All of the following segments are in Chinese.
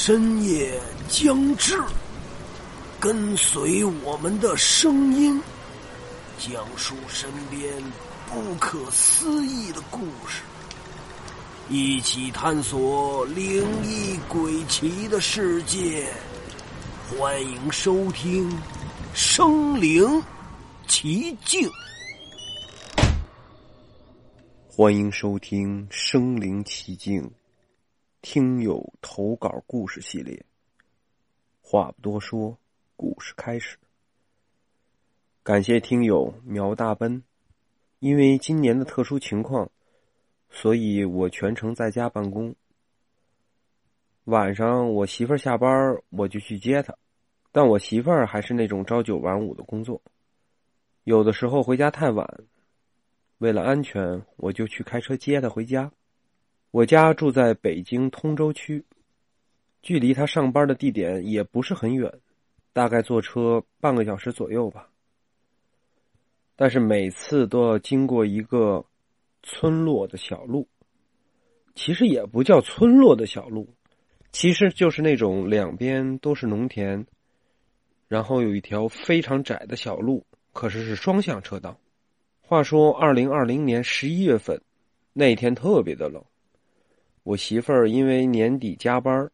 深夜将至，跟随我们的声音，讲述身边不可思议的故事，一起探索灵异鬼奇的世界。欢迎收听《生灵奇境》。欢迎收听《生灵奇境》。听友投稿故事系列，话不多说，故事开始。感谢听友苗大奔，因为今年的特殊情况，所以我全程在家办公。晚上我媳妇儿下班，我就去接她，但我媳妇儿还是那种朝九晚五的工作，有的时候回家太晚，为了安全，我就去开车接她回家。我家住在北京通州区，距离他上班的地点也不是很远，大概坐车半个小时左右吧。但是每次都要经过一个村落的小路，其实也不叫村落的小路，其实就是那种两边都是农田，然后有一条非常窄的小路，可是是双向车道。话说，二零二零年十一月份那天特别的冷。我媳妇儿因为年底加班，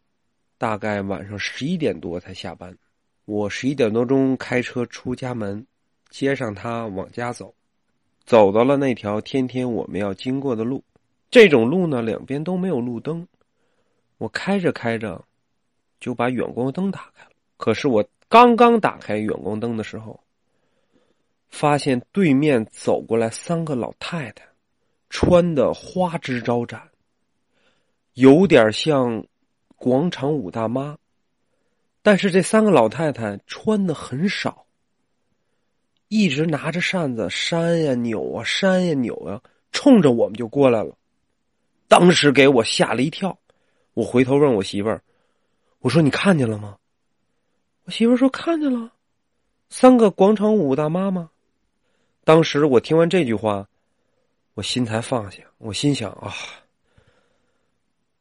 大概晚上十一点多才下班。我十一点多钟开车出家门，接上她往家走。走到了那条天天我们要经过的路，这种路呢两边都没有路灯。我开着开着，就把远光灯打开了。可是我刚刚打开远光灯的时候，发现对面走过来三个老太太，穿的花枝招展。有点像广场舞大妈，但是这三个老太太穿的很少，一直拿着扇子扇呀扭啊扇呀扭啊，冲着我们就过来了。当时给我吓了一跳，我回头问我媳妇儿：“我说你看见了吗？”我媳妇儿说：“看见了，三个广场舞大妈吗？”当时我听完这句话，我心才放下，我心想啊。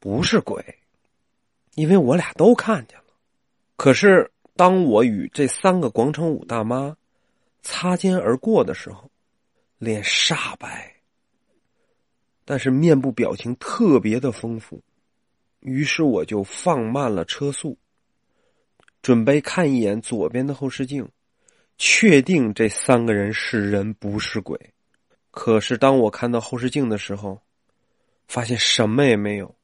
不是鬼，因为我俩都看见了。可是当我与这三个广场舞大妈擦肩而过的时候，脸煞白，但是面部表情特别的丰富。于是我就放慢了车速，准备看一眼左边的后视镜，确定这三个人是人不是鬼。可是当我看到后视镜的时候，发现什么也没有。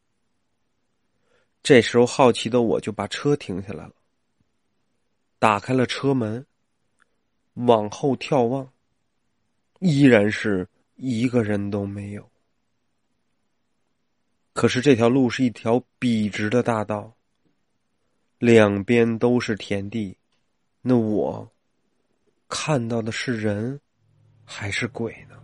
这时候，好奇的我就把车停下来了，打开了车门，往后眺望，依然是一个人都没有。可是这条路是一条笔直的大道，两边都是田地，那我看到的是人还是鬼呢？